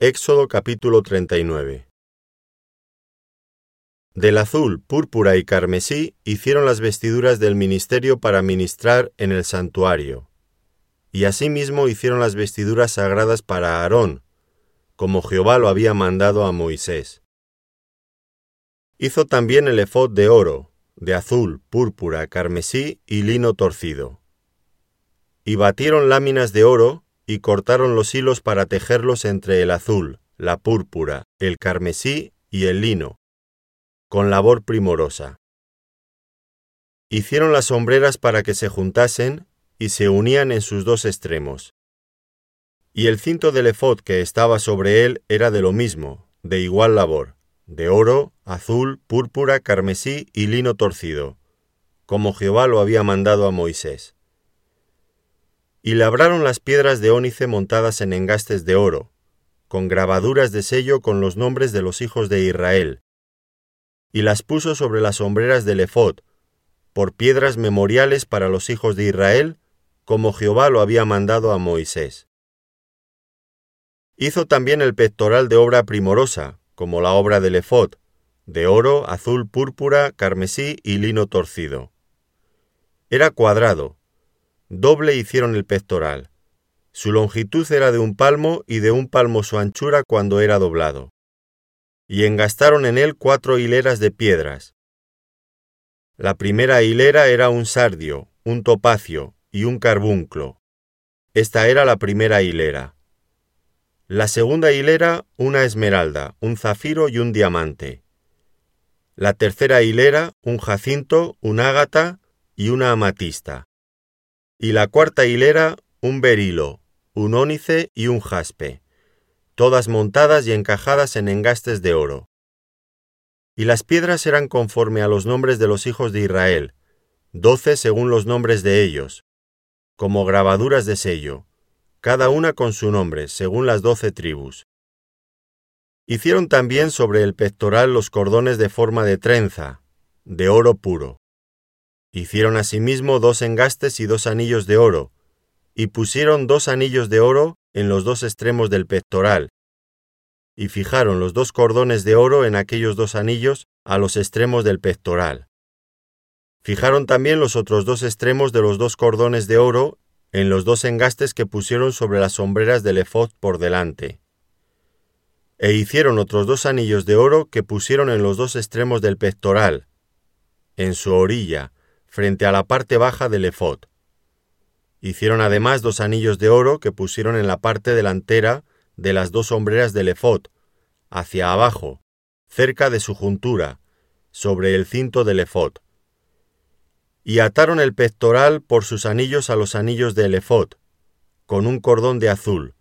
Éxodo capítulo 39 Del azul, púrpura y carmesí hicieron las vestiduras del ministerio para ministrar en el santuario. Y asimismo hicieron las vestiduras sagradas para Aarón, como Jehová lo había mandado a Moisés. Hizo también el efod de oro, de azul, púrpura, carmesí y lino torcido. Y batieron láminas de oro y cortaron los hilos para tejerlos entre el azul, la púrpura, el carmesí y el lino, con labor primorosa. Hicieron las sombreras para que se juntasen y se unían en sus dos extremos. Y el cinto del efod que estaba sobre él era de lo mismo, de igual labor, de oro, azul, púrpura, carmesí y lino torcido, como Jehová lo había mandado a Moisés. Y labraron las piedras de ónice montadas en engastes de oro, con grabaduras de sello con los nombres de los hijos de Israel, y las puso sobre las sombreras del efod, por piedras memoriales para los hijos de Israel, como Jehová lo había mandado a Moisés. Hizo también el pectoral de obra primorosa, como la obra del efod, de oro, azul, púrpura, carmesí y lino torcido. Era cuadrado. Doble hicieron el pectoral. Su longitud era de un palmo y de un palmo su anchura cuando era doblado. Y engastaron en él cuatro hileras de piedras. La primera hilera era un sardio, un topacio y un carbunclo. Esta era la primera hilera. La segunda hilera, una esmeralda, un zafiro y un diamante. La tercera hilera, un jacinto, un ágata y una amatista. Y la cuarta hilera, un berilo, un ónice y un jaspe, todas montadas y encajadas en engastes de oro. Y las piedras eran conforme a los nombres de los hijos de Israel, doce según los nombres de ellos, como grabaduras de sello, cada una con su nombre, según las doce tribus. Hicieron también sobre el pectoral los cordones de forma de trenza, de oro puro. Hicieron asimismo dos engastes y dos anillos de oro, y pusieron dos anillos de oro en los dos extremos del pectoral, y fijaron los dos cordones de oro en aquellos dos anillos a los extremos del pectoral. Fijaron también los otros dos extremos de los dos cordones de oro en los dos engastes que pusieron sobre las sombreras del efod por delante. E hicieron otros dos anillos de oro que pusieron en los dos extremos del pectoral, en su orilla, frente a la parte baja del efod. Hicieron además dos anillos de oro que pusieron en la parte delantera de las dos sombreras del efod, hacia abajo, cerca de su juntura, sobre el cinto del efod y ataron el pectoral por sus anillos a los anillos del efod, con un cordón de azul,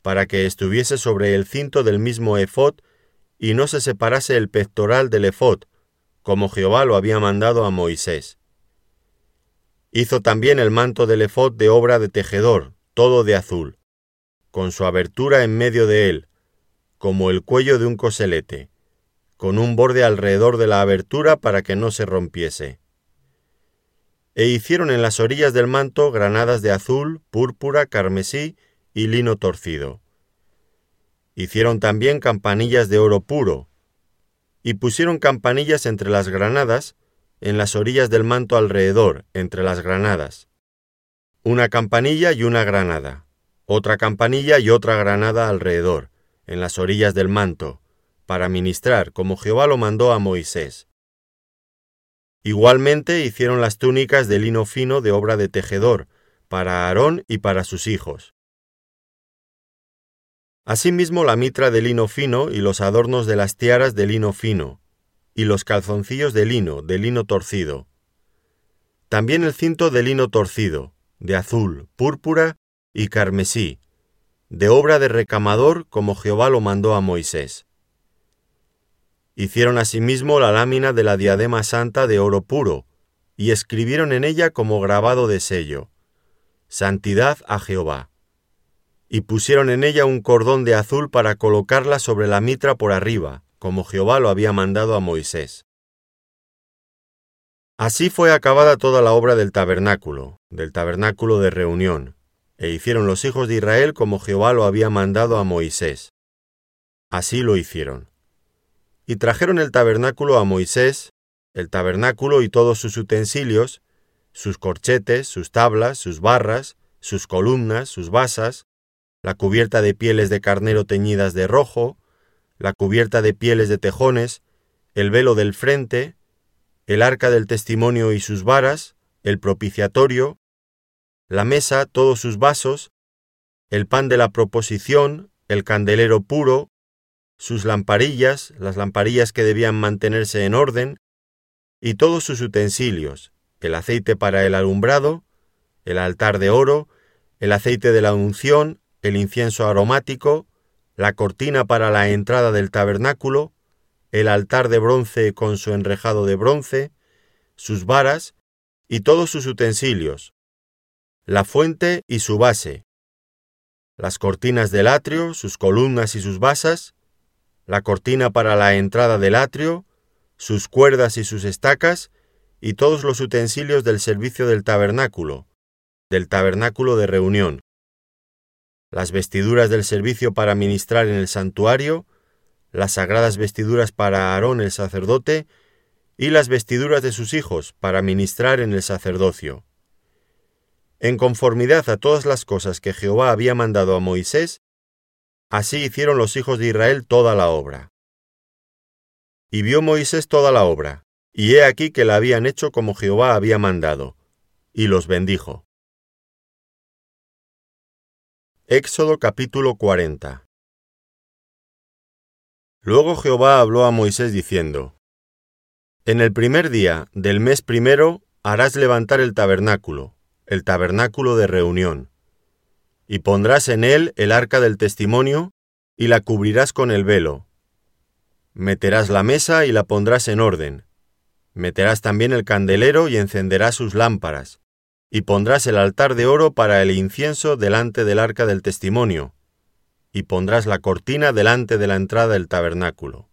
para que estuviese sobre el cinto del mismo efod y no se separase el pectoral del efod, como Jehová lo había mandado a Moisés. Hizo también el manto del efod de obra de tejedor, todo de azul, con su abertura en medio de él, como el cuello de un coselete, con un borde alrededor de la abertura para que no se rompiese e hicieron en las orillas del manto granadas de azul, púrpura, carmesí y lino torcido. Hicieron también campanillas de oro puro, y pusieron campanillas entre las granadas, en las orillas del manto alrededor, entre las granadas. Una campanilla y una granada, otra campanilla y otra granada alrededor, en las orillas del manto, para ministrar, como Jehová lo mandó a Moisés. Igualmente hicieron las túnicas de lino fino de obra de tejedor, para Aarón y para sus hijos. Asimismo la mitra de lino fino y los adornos de las tiaras de lino fino, y los calzoncillos de lino, de lino torcido. También el cinto de lino torcido, de azul, púrpura y carmesí, de obra de recamador como Jehová lo mandó a Moisés. Hicieron asimismo la lámina de la diadema santa de oro puro, y escribieron en ella como grabado de sello, Santidad a Jehová. Y pusieron en ella un cordón de azul para colocarla sobre la mitra por arriba, como Jehová lo había mandado a Moisés. Así fue acabada toda la obra del tabernáculo, del tabernáculo de reunión, e hicieron los hijos de Israel como Jehová lo había mandado a Moisés. Así lo hicieron. Y trajeron el tabernáculo a Moisés, el tabernáculo y todos sus utensilios, sus corchetes, sus tablas, sus barras, sus columnas, sus basas, la cubierta de pieles de carnero teñidas de rojo, la cubierta de pieles de tejones, el velo del frente, el arca del testimonio y sus varas, el propiciatorio, la mesa, todos sus vasos, el pan de la proposición, el candelero puro, sus lamparillas, las lamparillas que debían mantenerse en orden, y todos sus utensilios, el aceite para el alumbrado, el altar de oro, el aceite de la unción, el incienso aromático, la cortina para la entrada del tabernáculo, el altar de bronce con su enrejado de bronce, sus varas y todos sus utensilios, la fuente y su base, las cortinas del atrio, sus columnas y sus basas, la cortina para la entrada del atrio, sus cuerdas y sus estacas, y todos los utensilios del servicio del tabernáculo, del tabernáculo de reunión, las vestiduras del servicio para ministrar en el santuario, las sagradas vestiduras para Aarón el sacerdote, y las vestiduras de sus hijos para ministrar en el sacerdocio. En conformidad a todas las cosas que Jehová había mandado a Moisés, así hicieron los hijos de Israel toda la obra. Y vio Moisés toda la obra, y he aquí que la habían hecho como Jehová había mandado, y los bendijo. Éxodo capítulo 40 Luego Jehová habló a Moisés diciendo, En el primer día del mes primero harás levantar el tabernáculo, el tabernáculo de reunión, y pondrás en él el arca del testimonio, y la cubrirás con el velo. Meterás la mesa y la pondrás en orden. Meterás también el candelero y encenderás sus lámparas y pondrás el altar de oro para el incienso delante del arca del testimonio, y pondrás la cortina delante de la entrada del tabernáculo.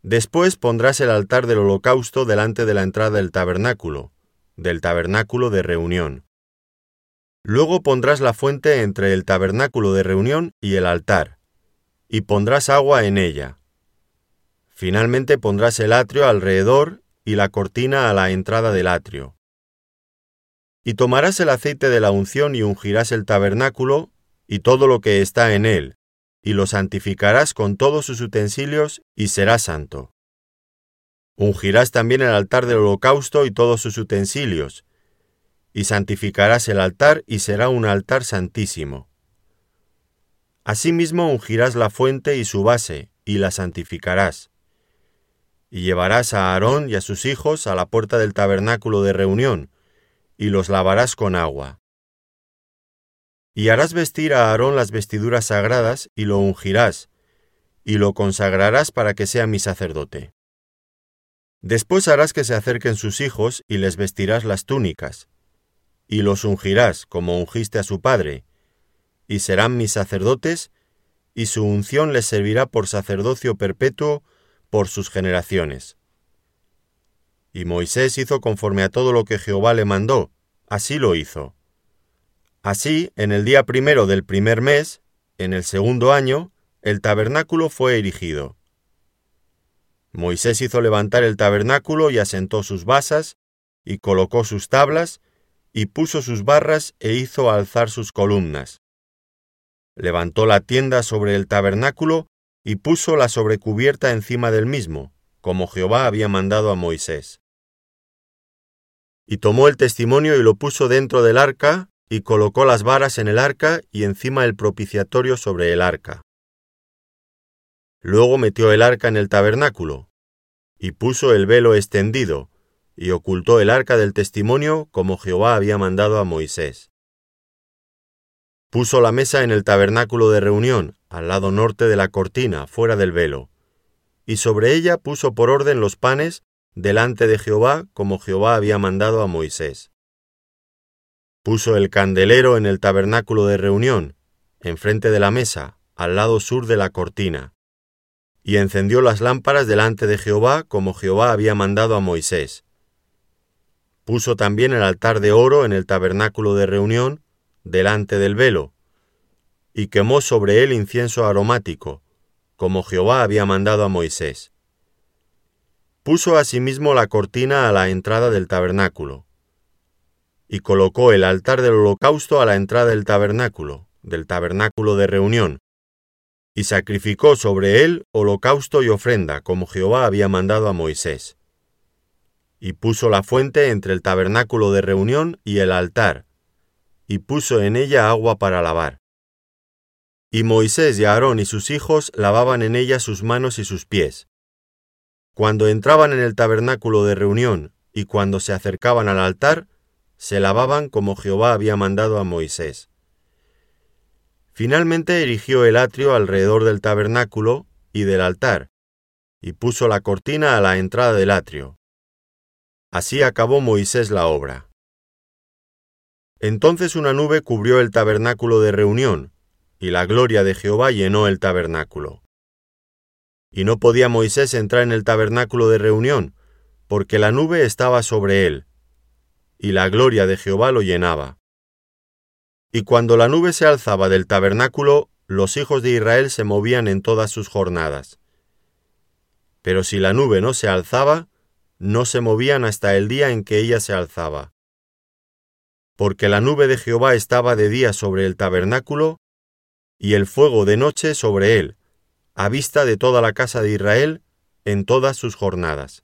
Después pondrás el altar del holocausto delante de la entrada del tabernáculo, del tabernáculo de reunión. Luego pondrás la fuente entre el tabernáculo de reunión y el altar, y pondrás agua en ella. Finalmente pondrás el atrio alrededor y la cortina a la entrada del atrio. Y tomarás el aceite de la unción y ungirás el tabernáculo y todo lo que está en él, y lo santificarás con todos sus utensilios, y será santo. Ungirás también el altar del holocausto y todos sus utensilios, y santificarás el altar, y será un altar santísimo. Asimismo ungirás la fuente y su base, y la santificarás. Y llevarás a Aarón y a sus hijos a la puerta del tabernáculo de reunión, y los lavarás con agua. Y harás vestir a Aarón las vestiduras sagradas, y lo ungirás, y lo consagrarás para que sea mi sacerdote. Después harás que se acerquen sus hijos, y les vestirás las túnicas, y los ungirás como ungiste a su padre, y serán mis sacerdotes, y su unción les servirá por sacerdocio perpetuo por sus generaciones. Y Moisés hizo conforme a todo lo que Jehová le mandó, así lo hizo. Así, en el día primero del primer mes, en el segundo año, el tabernáculo fue erigido. Moisés hizo levantar el tabernáculo y asentó sus basas, y colocó sus tablas, y puso sus barras e hizo alzar sus columnas. Levantó la tienda sobre el tabernáculo y puso la sobrecubierta encima del mismo, como Jehová había mandado a Moisés. Y tomó el testimonio y lo puso dentro del arca, y colocó las varas en el arca y encima el propiciatorio sobre el arca. Luego metió el arca en el tabernáculo, y puso el velo extendido, y ocultó el arca del testimonio como Jehová había mandado a Moisés. Puso la mesa en el tabernáculo de reunión, al lado norte de la cortina, fuera del velo, y sobre ella puso por orden los panes delante de Jehová como Jehová había mandado a Moisés. Puso el candelero en el tabernáculo de reunión, enfrente de la mesa, al lado sur de la cortina, y encendió las lámparas delante de Jehová como Jehová había mandado a Moisés. Puso también el altar de oro en el tabernáculo de reunión, delante del velo, y quemó sobre él incienso aromático, como Jehová había mandado a Moisés. Puso asimismo la cortina a la entrada del tabernáculo, y colocó el altar del holocausto a la entrada del tabernáculo, del tabernáculo de reunión, y sacrificó sobre él holocausto y ofrenda, como Jehová había mandado a Moisés. Y puso la fuente entre el tabernáculo de reunión y el altar, y puso en ella agua para lavar. Y Moisés y Aarón y sus hijos lavaban en ella sus manos y sus pies. Cuando entraban en el tabernáculo de reunión y cuando se acercaban al altar, se lavaban como Jehová había mandado a Moisés. Finalmente erigió el atrio alrededor del tabernáculo y del altar, y puso la cortina a la entrada del atrio. Así acabó Moisés la obra. Entonces una nube cubrió el tabernáculo de reunión, y la gloria de Jehová llenó el tabernáculo. Y no podía Moisés entrar en el tabernáculo de reunión, porque la nube estaba sobre él, y la gloria de Jehová lo llenaba. Y cuando la nube se alzaba del tabernáculo, los hijos de Israel se movían en todas sus jornadas. Pero si la nube no se alzaba, no se movían hasta el día en que ella se alzaba. Porque la nube de Jehová estaba de día sobre el tabernáculo, y el fuego de noche sobre él, a vista de toda la casa de Israel en todas sus jornadas.